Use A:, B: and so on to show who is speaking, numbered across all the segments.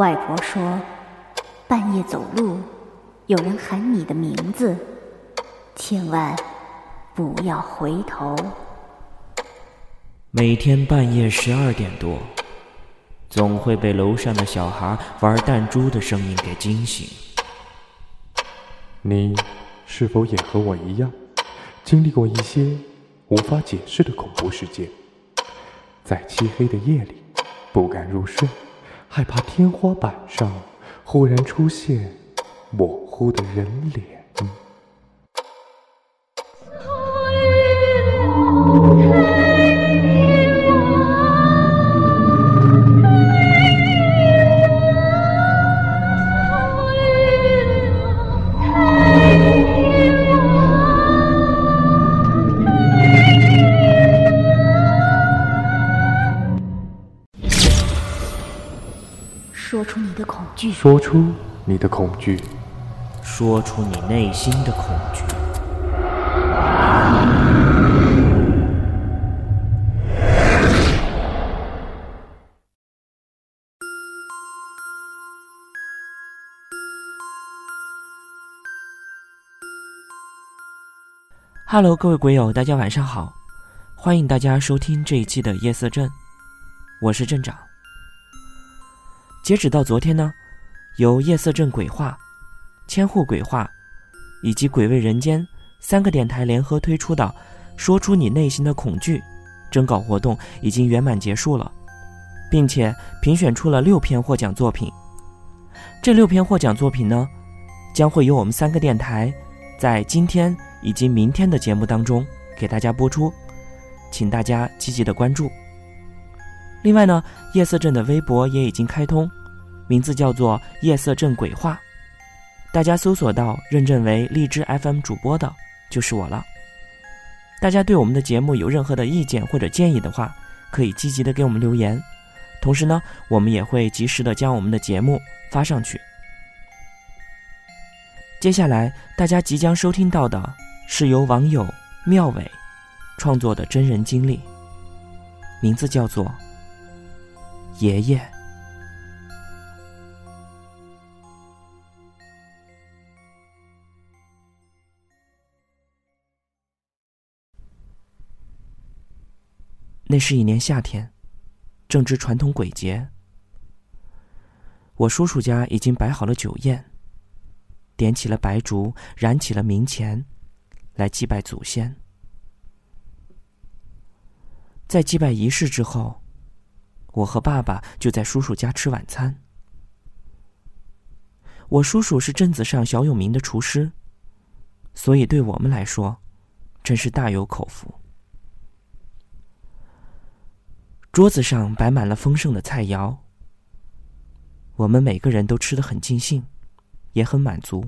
A: 外婆说，半夜走路，有人喊你的名字，千万不要回头。
B: 每天半夜十二点多，总会被楼上的小孩玩弹珠的声音给惊醒。
C: 你是否也和我一样，经历过一些无法解释的恐怖事件？在漆黑的夜里，不敢入睡。害怕天花板上忽然出现模糊的人脸。
A: 你的恐惧，
C: 说出你的恐惧，
B: 说出你内心的恐惧。Hello，各位鬼友，大家晚上好，欢迎大家收听这一期的夜色镇，我是镇长。截止到昨天呢，由夜色镇鬼话、千户鬼话以及鬼味人间三个电台联合推出的“说出你内心的恐惧”征稿活动已经圆满结束了，并且评选出了六篇获奖作品。这六篇获奖作品呢，将会由我们三个电台在今天以及明天的节目当中给大家播出，请大家积极的关注。另外呢，夜色镇的微博也已经开通，名字叫做“夜色镇鬼话”，大家搜索到认证为荔枝 FM 主播的，就是我了。大家对我们的节目有任何的意见或者建议的话，可以积极的给我们留言，同时呢，我们也会及时的将我们的节目发上去。接下来大家即将收听到的是由网友妙伟创作的真人经历，名字叫做。爷爷，那是一年夏天，正值传统鬼节。我叔叔家已经摆好了酒宴，点起了白烛，燃起了冥钱，来祭拜祖先。在祭拜仪式之后。我和爸爸就在叔叔家吃晚餐。我叔叔是镇子上小有名的厨师，所以对我们来说，真是大有口福。桌子上摆满了丰盛的菜肴，我们每个人都吃得很尽兴，也很满足。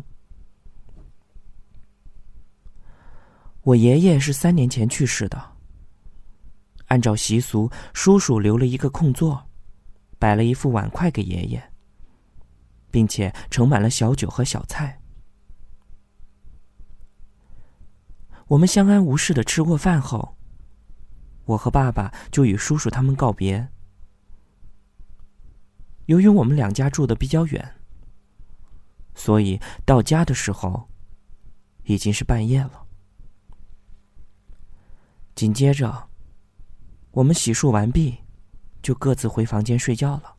B: 我爷爷是三年前去世的。按照习俗，叔叔留了一个空座，摆了一副碗筷给爷爷，并且盛满了小酒和小菜。我们相安无事的吃过饭后，我和爸爸就与叔叔他们告别。由于我们两家住的比较远，所以到家的时候已经是半夜了。紧接着。我们洗漱完毕，就各自回房间睡觉了。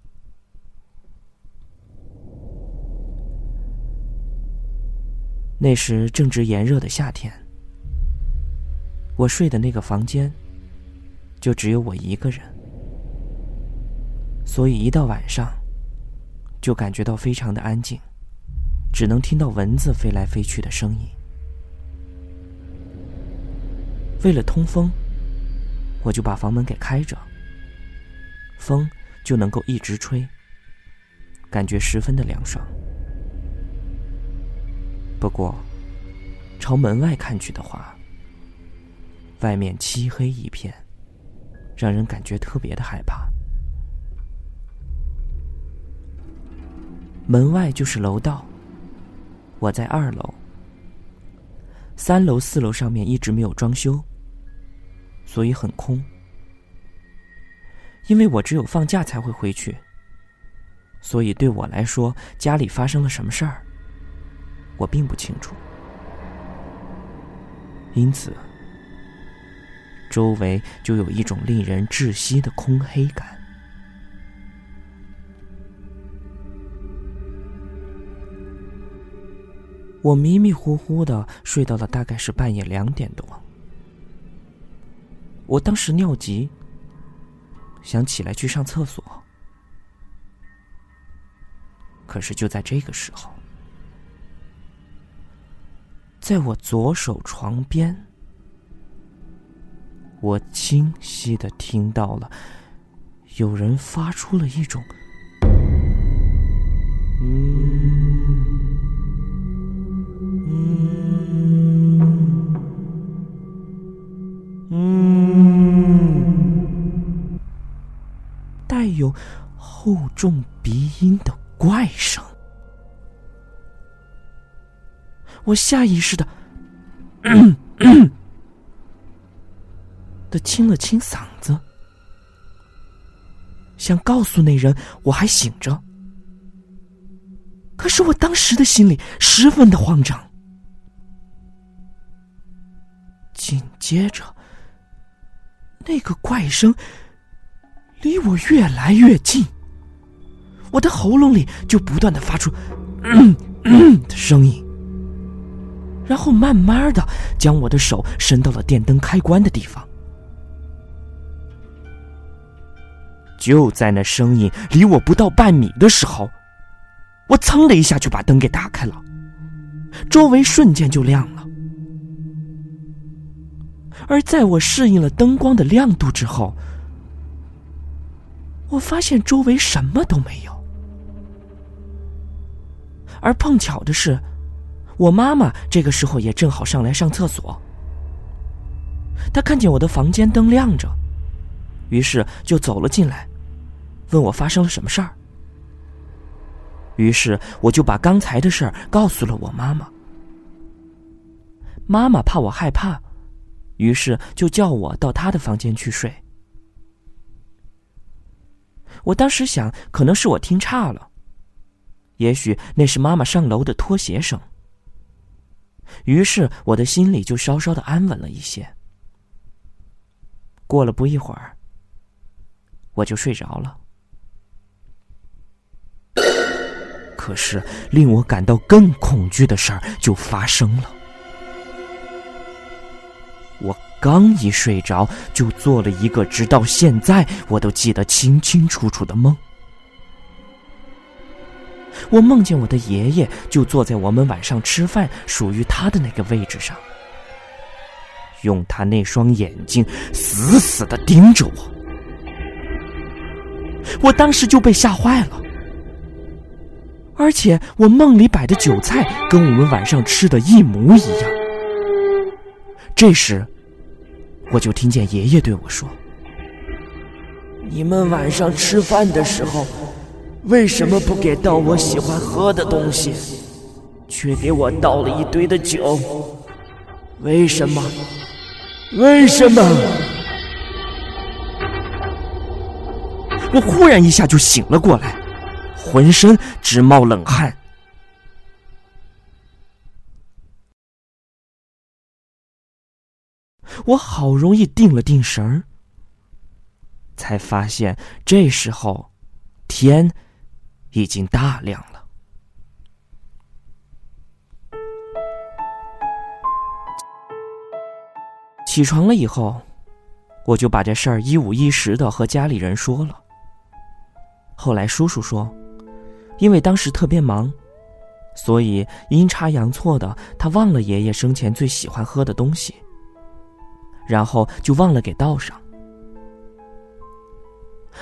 B: 那时正值炎热的夏天，我睡的那个房间就只有我一个人，所以一到晚上就感觉到非常的安静，只能听到蚊子飞来飞去的声音。为了通风。我就把房门给开着，风就能够一直吹，感觉十分的凉爽。不过，朝门外看去的话，外面漆黑一片，让人感觉特别的害怕。门外就是楼道，我在二楼，三楼、四楼上面一直没有装修。所以很空，因为我只有放假才会回去，所以对我来说，家里发生了什么事儿，我并不清楚。因此，周围就有一种令人窒息的空黑感。我迷迷糊糊的睡到了大概是半夜两点多。我当时尿急，想起来去上厕所，可是就在这个时候，在我左手床边，我清晰的听到了有人发出了一种“嗯嗯嗯，带”。有厚重鼻音的怪声，我下意识的的清了清嗓子，想告诉那人我还醒着。可是我当时的心里十分的慌张，紧接着那个怪声。离我越来越近，我的喉咙里就不断的发出“嗯嗯”的声音，然后慢慢的将我的手伸到了电灯开关的地方。就在那声音离我不到半米的时候，我噌的一下就把灯给打开了，周围瞬间就亮了。而在我适应了灯光的亮度之后，我发现周围什么都没有，而碰巧的是，我妈妈这个时候也正好上来上厕所。她看见我的房间灯亮着，于是就走了进来，问我发生了什么事儿。于是我就把刚才的事儿告诉了我妈妈。妈妈怕我害怕，于是就叫我到她的房间去睡。我当时想，可能是我听差了，也许那是妈妈上楼的拖鞋声。于是我的心里就稍稍的安稳了一些。过了不一会儿，我就睡着了。可是令我感到更恐惧的事儿就发生了。我。刚一睡着，就做了一个直到现在我都记得清清楚楚的梦。我梦见我的爷爷就坐在我们晚上吃饭属于他的那个位置上，用他那双眼睛死死的盯着我。我当时就被吓坏了，而且我梦里摆的酒菜跟我们晚上吃的一模一样。这时。我就听见爷爷对我说：“你们晚上吃饭的时候，为什么不给倒我喜欢喝的东西，却给我倒了一堆的酒？为什么？为什么？”我忽然一下就醒了过来，浑身直冒冷汗。我好容易定了定神儿，才发现这时候天已经大亮了。起床了以后，我就把这事儿一五一十的和家里人说了。后来叔叔说，因为当时特别忙，所以阴差阳错的，他忘了爷爷生前最喜欢喝的东西。然后就忘了给倒上。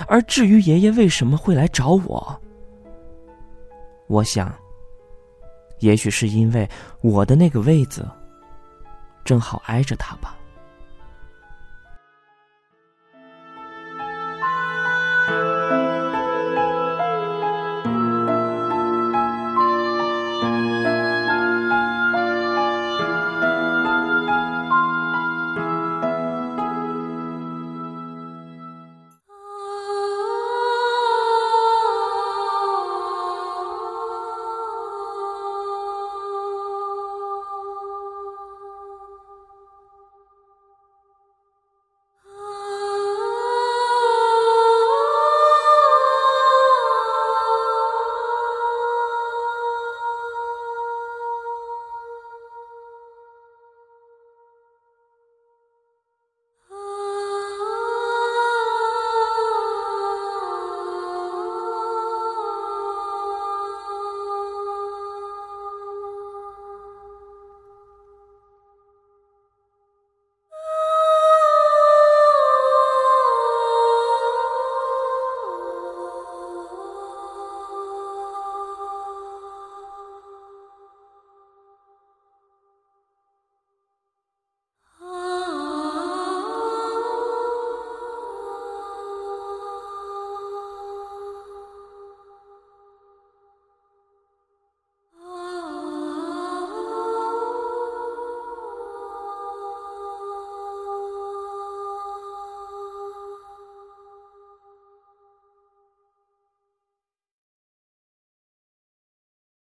B: 而至于爷爷为什么会来找我，我想，也许是因为我的那个位子正好挨着他吧。